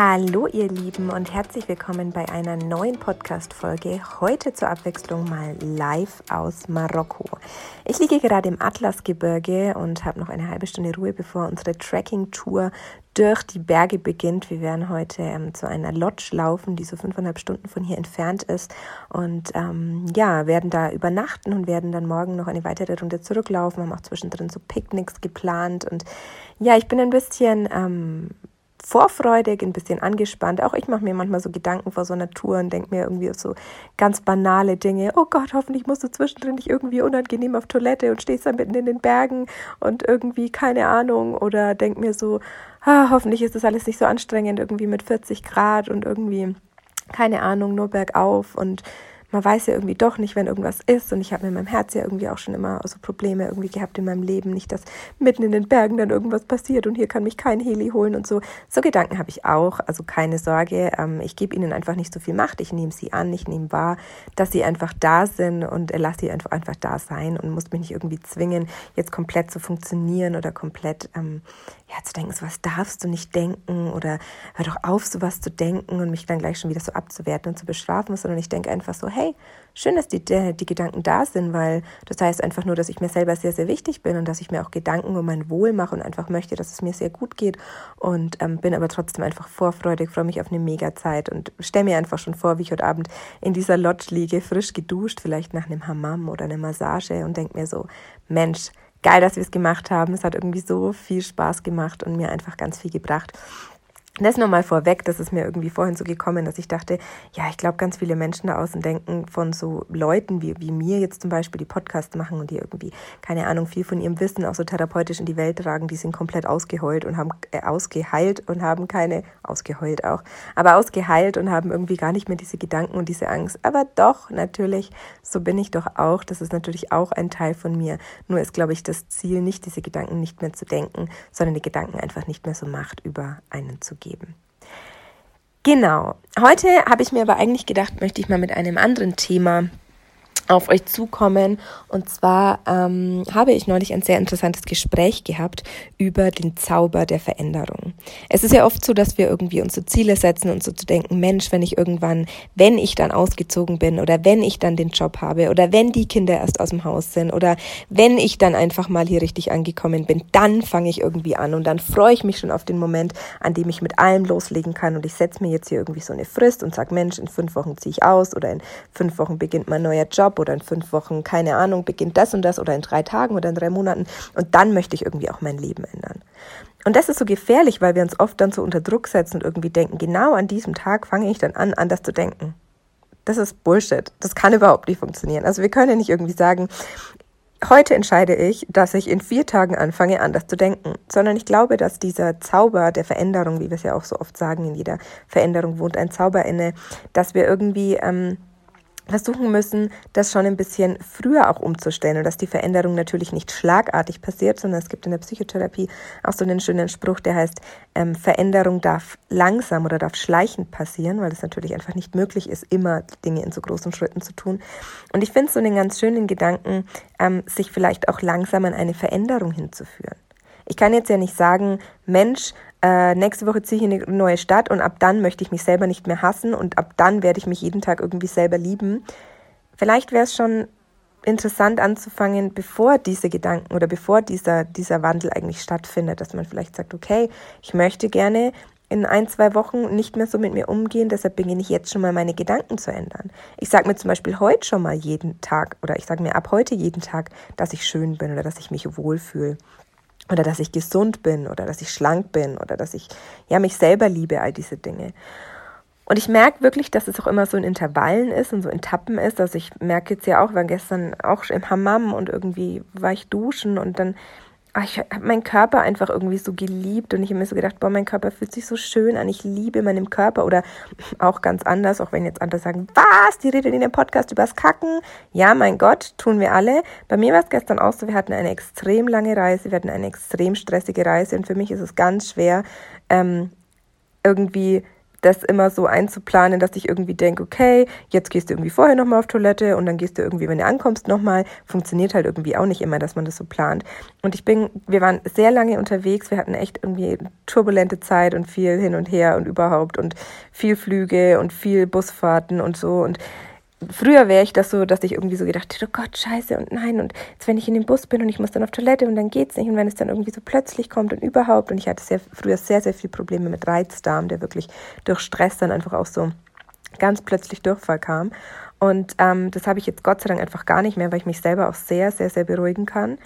Hallo ihr Lieben und herzlich willkommen bei einer neuen Podcast-Folge. Heute zur Abwechslung mal live aus Marokko. Ich liege gerade im Atlasgebirge und habe noch eine halbe Stunde Ruhe, bevor unsere Trekking-Tour durch die Berge beginnt. Wir werden heute ähm, zu einer Lodge laufen, die so fünfeinhalb Stunden von hier entfernt ist und ähm, ja, werden da übernachten und werden dann morgen noch eine weitere Runde zurücklaufen. Haben auch zwischendrin so Picknicks geplant und ja, ich bin ein bisschen ähm, vorfreudig, ein bisschen angespannt. Auch ich mache mir manchmal so Gedanken vor so einer Tour und denke mir irgendwie so ganz banale Dinge. Oh Gott, hoffentlich musst du zwischendrin nicht irgendwie unangenehm auf Toilette und stehst da mitten in den Bergen und irgendwie keine Ahnung. Oder denk mir so, ah, hoffentlich ist das alles nicht so anstrengend, irgendwie mit 40 Grad und irgendwie keine Ahnung, nur bergauf und man weiß ja irgendwie doch nicht, wenn irgendwas ist. Und ich habe mit meinem Herz ja irgendwie auch schon immer so Probleme irgendwie gehabt in meinem Leben. Nicht, dass mitten in den Bergen dann irgendwas passiert und hier kann mich kein Heli holen und so. So Gedanken habe ich auch. Also keine Sorge. Ähm, ich gebe ihnen einfach nicht so viel Macht. Ich nehme sie an, ich nehme wahr, dass sie einfach da sind und lasse sie einfach, einfach da sein und muss mich nicht irgendwie zwingen, jetzt komplett zu funktionieren oder komplett ähm, ja, zu denken, so was darfst du nicht denken oder hör doch auf, so was zu denken und mich dann gleich schon wieder so abzuwerten und zu bestrafen, sondern ich denke einfach so, hey, schön, dass die, die Gedanken da sind, weil das heißt einfach nur, dass ich mir selber sehr, sehr wichtig bin und dass ich mir auch Gedanken um mein Wohl mache und einfach möchte, dass es mir sehr gut geht und ähm, bin aber trotzdem einfach vorfreudig, freue mich auf eine Mega-Zeit und stelle mir einfach schon vor, wie ich heute Abend in dieser Lodge liege, frisch geduscht, vielleicht nach einem Hammam oder einer Massage und denke mir so, Mensch, geil, dass wir es gemacht haben. Es hat irgendwie so viel Spaß gemacht und mir einfach ganz viel gebracht. Das nochmal vorweg, das ist mir irgendwie vorhin so gekommen, dass ich dachte, ja, ich glaube, ganz viele Menschen da außen denken von so Leuten wie, wie mir jetzt zum Beispiel, die Podcasts machen und die irgendwie, keine Ahnung, viel von ihrem Wissen auch so therapeutisch in die Welt tragen, die sind komplett ausgeheult und haben äh, ausgeheilt und haben keine, ausgeheult auch, aber ausgeheilt und haben irgendwie gar nicht mehr diese Gedanken und diese Angst. Aber doch, natürlich, so bin ich doch auch. Das ist natürlich auch ein Teil von mir. Nur ist, glaube ich, das Ziel, nicht diese Gedanken nicht mehr zu denken, sondern die Gedanken einfach nicht mehr so Macht über einen zu geben geben. Genau. Heute habe ich mir aber eigentlich gedacht, möchte ich mal mit einem anderen Thema auf euch zukommen. Und zwar ähm, habe ich neulich ein sehr interessantes Gespräch gehabt über den Zauber der Veränderung. Es ist ja oft so, dass wir irgendwie unsere Ziele setzen und so zu denken, Mensch, wenn ich irgendwann, wenn ich dann ausgezogen bin oder wenn ich dann den Job habe oder wenn die Kinder erst aus dem Haus sind oder wenn ich dann einfach mal hier richtig angekommen bin, dann fange ich irgendwie an und dann freue ich mich schon auf den Moment, an dem ich mit allem loslegen kann und ich setze mir jetzt hier irgendwie so eine Frist und sage, Mensch, in fünf Wochen ziehe ich aus oder in fünf Wochen beginnt mein neuer Job oder in fünf Wochen, keine Ahnung, beginnt das und das oder in drei Tagen oder in drei Monaten und dann möchte ich irgendwie auch mein Leben ändern. Und das ist so gefährlich, weil wir uns oft dann so unter Druck setzen und irgendwie denken, genau an diesem Tag fange ich dann an, anders zu denken. Das ist Bullshit. Das kann überhaupt nicht funktionieren. Also wir können ja nicht irgendwie sagen, heute entscheide ich, dass ich in vier Tagen anfange, anders zu denken, sondern ich glaube, dass dieser Zauber der Veränderung, wie wir es ja auch so oft sagen, in jeder Veränderung wohnt ein Zauber inne, dass wir irgendwie ähm, versuchen müssen, das schon ein bisschen früher auch umzustellen und dass die Veränderung natürlich nicht schlagartig passiert, sondern es gibt in der Psychotherapie auch so einen schönen Spruch, der heißt, ähm, Veränderung darf langsam oder darf schleichend passieren, weil es natürlich einfach nicht möglich ist, immer Dinge in so großen Schritten zu tun. Und ich finde so einen ganz schönen Gedanken, ähm, sich vielleicht auch langsam an eine Veränderung hinzuführen. Ich kann jetzt ja nicht sagen, Mensch, äh, nächste Woche ziehe ich in eine neue Stadt und ab dann möchte ich mich selber nicht mehr hassen und ab dann werde ich mich jeden Tag irgendwie selber lieben. Vielleicht wäre es schon interessant anzufangen, bevor diese Gedanken oder bevor dieser, dieser Wandel eigentlich stattfindet, dass man vielleicht sagt, okay, ich möchte gerne in ein, zwei Wochen nicht mehr so mit mir umgehen, deshalb beginne ich jetzt schon mal meine Gedanken zu ändern. Ich sage mir zum Beispiel heute schon mal jeden Tag oder ich sage mir ab heute jeden Tag, dass ich schön bin oder dass ich mich wohlfühle oder dass ich gesund bin oder dass ich schlank bin oder dass ich ja mich selber liebe, all diese Dinge. Und ich merke wirklich, dass es auch immer so in Intervallen ist und so in Tappen ist. Also ich merke jetzt ja auch, war gestern auch im Hammam und irgendwie war ich duschen und dann ich habe meinen Körper einfach irgendwie so geliebt und ich habe mir so gedacht, boah, mein Körper fühlt sich so schön an, ich liebe meinen Körper oder auch ganz anders, auch wenn jetzt andere sagen, was, die redet in dem Podcast übers Kacken. Ja, mein Gott, tun wir alle. Bei mir war es gestern auch so, wir hatten eine extrem lange Reise, wir hatten eine extrem stressige Reise und für mich ist es ganz schwer, ähm, irgendwie das immer so einzuplanen, dass ich irgendwie denke, okay, jetzt gehst du irgendwie vorher nochmal auf Toilette und dann gehst du irgendwie, wenn du ankommst, nochmal. Funktioniert halt irgendwie auch nicht immer, dass man das so plant. Und ich bin, wir waren sehr lange unterwegs, wir hatten echt irgendwie turbulente Zeit und viel hin und her und überhaupt und viel Flüge und viel Busfahrten und so und Früher wäre ich das so, dass ich irgendwie so gedacht hätte, oh Gott, scheiße und nein und jetzt wenn ich in dem Bus bin und ich muss dann auf Toilette und dann geht's nicht und wenn es dann irgendwie so plötzlich kommt und überhaupt und ich hatte sehr, früher sehr, sehr viele Probleme mit Reizdarm, der wirklich durch Stress dann einfach auch so ganz plötzlich Durchfall kam. Und ähm, das habe ich jetzt Gott sei Dank einfach gar nicht mehr, weil ich mich selber auch sehr, sehr, sehr beruhigen kann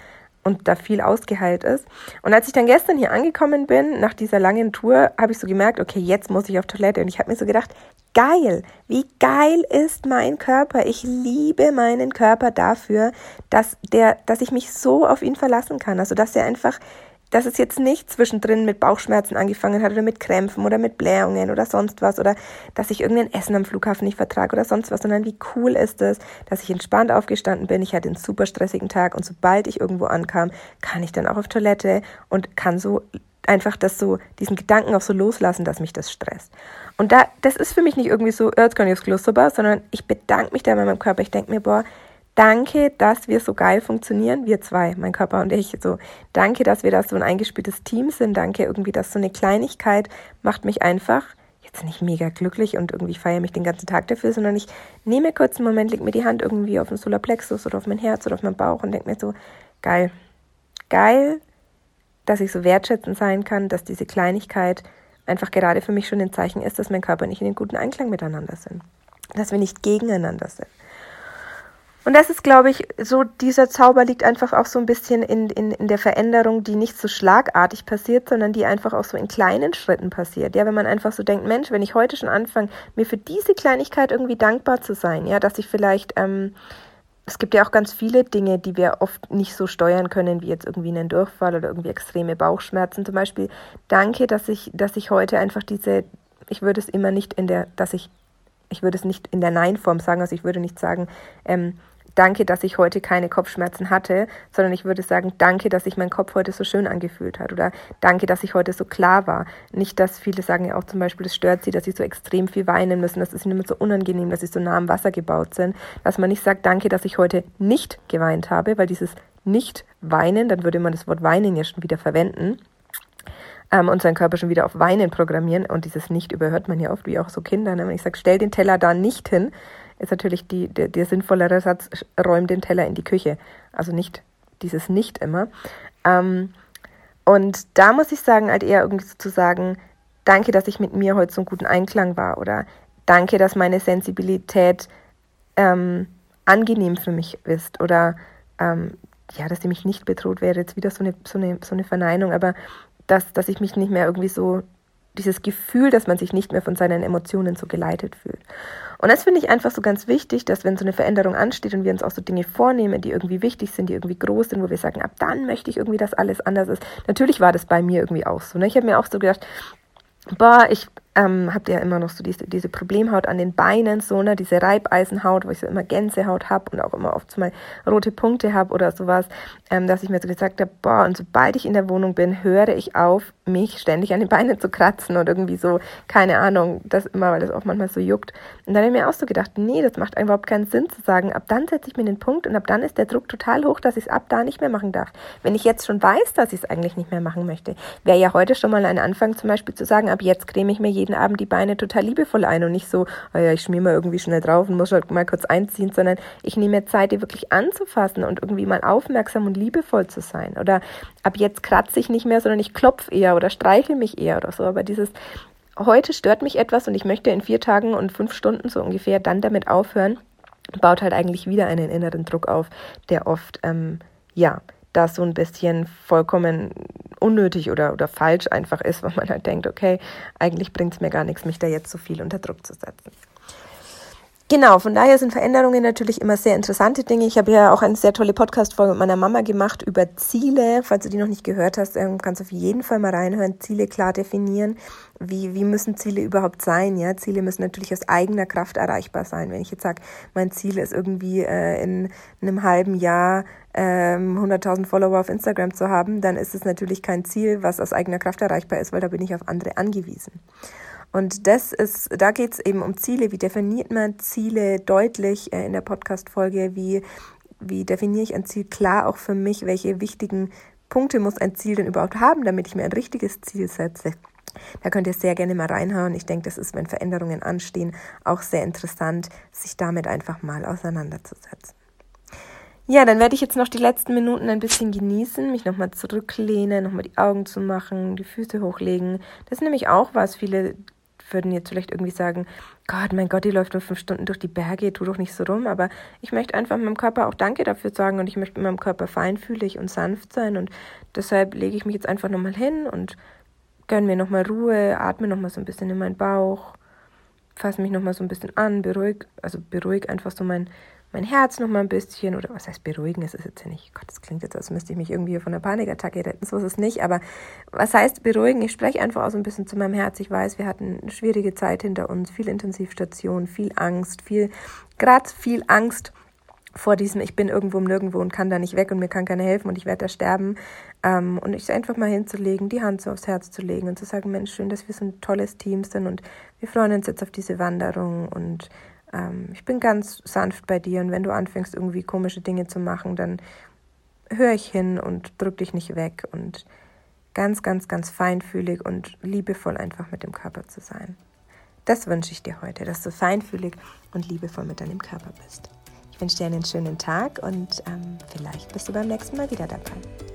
und da viel ausgeheilt ist. Und als ich dann gestern hier angekommen bin, nach dieser langen Tour, habe ich so gemerkt, okay, jetzt muss ich auf Toilette. Und ich habe mir so gedacht, geil, wie geil ist mein Körper. Ich liebe meinen Körper dafür, dass der, dass ich mich so auf ihn verlassen kann. Also, dass er einfach dass es jetzt nicht zwischendrin mit Bauchschmerzen angefangen hat oder mit Krämpfen oder mit Blähungen oder sonst was oder dass ich irgendein Essen am Flughafen nicht vertrage oder sonst was, sondern wie cool ist es, dass ich entspannt aufgestanden bin. Ich hatte einen super stressigen Tag und sobald ich irgendwo ankam, kann ich dann auch auf Toilette und kann so einfach das so, diesen Gedanken auch so loslassen, dass mich das stresst. Und da, das ist für mich nicht irgendwie so, jetzt kann ich aufs Kloster, sondern ich bedanke mich da bei meinem Körper. Ich denke mir, boah, Danke, dass wir so geil funktionieren, wir zwei, mein Körper und ich. So, danke, dass wir da so ein eingespieltes Team sind. Danke irgendwie, dass so eine Kleinigkeit macht mich einfach jetzt nicht mega glücklich und irgendwie feiere mich den ganzen Tag dafür, sondern ich nehme kurz einen Moment, lege mir die Hand irgendwie auf den Solarplexus oder auf mein Herz oder auf meinen Bauch und denke mir so, geil, geil, dass ich so wertschätzend sein kann, dass diese Kleinigkeit einfach gerade für mich schon ein Zeichen ist, dass mein Körper nicht in den guten Einklang miteinander sind, dass wir nicht gegeneinander sind. Und das ist, glaube ich, so, dieser Zauber liegt einfach auch so ein bisschen in, in, in der Veränderung, die nicht so schlagartig passiert, sondern die einfach auch so in kleinen Schritten passiert. Ja, wenn man einfach so denkt, Mensch, wenn ich heute schon anfange, mir für diese Kleinigkeit irgendwie dankbar zu sein, ja, dass ich vielleicht, ähm, es gibt ja auch ganz viele Dinge, die wir oft nicht so steuern können, wie jetzt irgendwie einen Durchfall oder irgendwie extreme Bauchschmerzen. Zum Beispiel, danke, dass ich, dass ich heute einfach diese, ich würde es immer nicht in der, dass ich, ich würde es nicht in der Nein-Form sagen, also ich würde nicht sagen, ähm, danke, dass ich heute keine Kopfschmerzen hatte, sondern ich würde sagen, danke, dass sich mein Kopf heute so schön angefühlt hat oder danke, dass ich heute so klar war. Nicht, dass viele sagen ja auch zum Beispiel, es stört sie, dass sie so extrem viel weinen müssen, das ist ihnen immer so unangenehm, dass sie so nah am Wasser gebaut sind, dass man nicht sagt, danke, dass ich heute nicht geweint habe, weil dieses nicht weinen, dann würde man das Wort weinen ja schon wieder verwenden ähm, und seinen Körper schon wieder auf Weinen programmieren. Und dieses Nicht überhört man ja oft, wie auch so Kinder. Ne? Wenn ich sage, stell den Teller da nicht hin, ist natürlich die, der, der sinnvollere Satz, räum den Teller in die Küche. Also nicht dieses Nicht immer. Ähm, und da muss ich sagen, halt eher irgendwie so zu sagen, danke, dass ich mit mir heute so einen guten Einklang war oder danke, dass meine Sensibilität ähm, angenehm für mich ist oder ähm, ja, dass sie mich nicht bedroht wäre, jetzt wieder so eine, so eine, so eine Verneinung, aber dass, dass ich mich nicht mehr irgendwie so, dieses Gefühl, dass man sich nicht mehr von seinen Emotionen so geleitet fühlt. Und das finde ich einfach so ganz wichtig, dass wenn so eine Veränderung ansteht und wir uns auch so Dinge vornehmen, die irgendwie wichtig sind, die irgendwie groß sind, wo wir sagen, ab dann möchte ich irgendwie, dass alles anders ist. Natürlich war das bei mir irgendwie auch so. Ne? Ich habe mir auch so gedacht, boah, ich ähm, habt ihr ja immer noch so diese, diese Problemhaut an den Beinen, so, ne, diese Reibeisenhaut, wo ich so immer Gänsehaut habe und auch immer oft mal rote Punkte habe oder sowas, ähm, dass ich mir so gesagt habe, boah, und sobald ich in der Wohnung bin, höre ich auf, mich ständig an den Beinen zu kratzen und irgendwie so, keine Ahnung, das immer, weil das auch manchmal so juckt. Und dann habe ich mir auch so gedacht, nee, das macht überhaupt keinen Sinn zu sagen, ab dann setze ich mir den Punkt und ab dann ist der Druck total hoch, dass ich es ab da nicht mehr machen darf. Wenn ich jetzt schon weiß, dass ich es eigentlich nicht mehr machen möchte, wäre ja heute schon mal ein Anfang zum Beispiel zu sagen, ab jetzt creme ich mir jeden Abend die Beine total liebevoll ein und nicht so, oh ja, ich schmier mal irgendwie schnell drauf und muss halt mal kurz einziehen, sondern ich nehme mir Zeit, die wirklich anzufassen und irgendwie mal aufmerksam und liebevoll zu sein. Oder ab jetzt kratze ich nicht mehr, sondern ich klopfe eher oder streiche mich eher oder so. Aber dieses heute stört mich etwas und ich möchte in vier Tagen und fünf Stunden so ungefähr dann damit aufhören, baut halt eigentlich wieder einen inneren Druck auf, der oft, ähm, ja, da so ein bisschen vollkommen unnötig oder, oder falsch einfach ist, weil man halt denkt, okay, eigentlich bringt es mir gar nichts, mich da jetzt so viel unter Druck zu setzen. Genau, von daher sind Veränderungen natürlich immer sehr interessante Dinge. Ich habe ja auch eine sehr tolle Podcast-Folge mit meiner Mama gemacht über Ziele. Falls du die noch nicht gehört hast, ähm, kannst du auf jeden Fall mal reinhören. Ziele klar definieren. Wie, wie müssen Ziele überhaupt sein? Ja, Ziele müssen natürlich aus eigener Kraft erreichbar sein. Wenn ich jetzt sage, mein Ziel ist irgendwie äh, in einem halben Jahr ähm, 100.000 Follower auf Instagram zu haben, dann ist es natürlich kein Ziel, was aus eigener Kraft erreichbar ist, weil da bin ich auf andere angewiesen. Und das ist, da geht es eben um Ziele. Wie definiert man Ziele deutlich äh, in der Podcast-Folge? Wie, wie definiere ich ein Ziel klar auch für mich? Welche wichtigen Punkte muss ein Ziel denn überhaupt haben, damit ich mir ein richtiges Ziel setze? Da könnt ihr sehr gerne mal reinhauen. Ich denke, das ist, wenn Veränderungen anstehen, auch sehr interessant, sich damit einfach mal auseinanderzusetzen. Ja, dann werde ich jetzt noch die letzten Minuten ein bisschen genießen, mich nochmal zurücklehnen, nochmal die Augen zu machen, die Füße hochlegen. Das ist nämlich auch was. Viele würden jetzt vielleicht irgendwie sagen, Gott, mein Gott, die läuft nur fünf Stunden durch die Berge, tu doch nicht so rum. Aber ich möchte einfach meinem Körper auch Danke dafür sagen und ich möchte mit meinem Körper feinfühlig und sanft sein. Und deshalb lege ich mich jetzt einfach nochmal hin und gönne mir nochmal Ruhe, atme nochmal so ein bisschen in meinen Bauch, fasse mich nochmal so ein bisschen an, beruhig, also beruhig einfach so mein, mein Herz noch mal ein bisschen, oder was heißt beruhigen, es ist jetzt ja nicht, Gott, das klingt jetzt, als müsste ich mich irgendwie von einer Panikattacke retten, so ist es nicht, aber was heißt beruhigen? Ich spreche einfach auch so ein bisschen zu meinem Herz. Ich weiß, wir hatten eine schwierige Zeit hinter uns, viel Intensivstation, viel Angst, viel, gerade viel Angst vor diesem, ich bin irgendwo Nirgendwo und kann da nicht weg und mir kann keiner helfen und ich werde da sterben. Ähm, und ich einfach mal hinzulegen, die Hand so aufs Herz zu legen und zu sagen, Mensch, schön, dass wir so ein tolles Team sind und wir freuen uns jetzt auf diese Wanderung und ähm, ich bin ganz sanft bei dir und wenn du anfängst, irgendwie komische Dinge zu machen, dann höre ich hin und drück dich nicht weg und ganz, ganz, ganz feinfühlig und liebevoll einfach mit dem Körper zu sein. Das wünsche ich dir heute, dass du feinfühlig und liebevoll mit deinem Körper bist. Ich wünsche dir einen schönen Tag und ähm, vielleicht bist du beim nächsten Mal wieder dabei.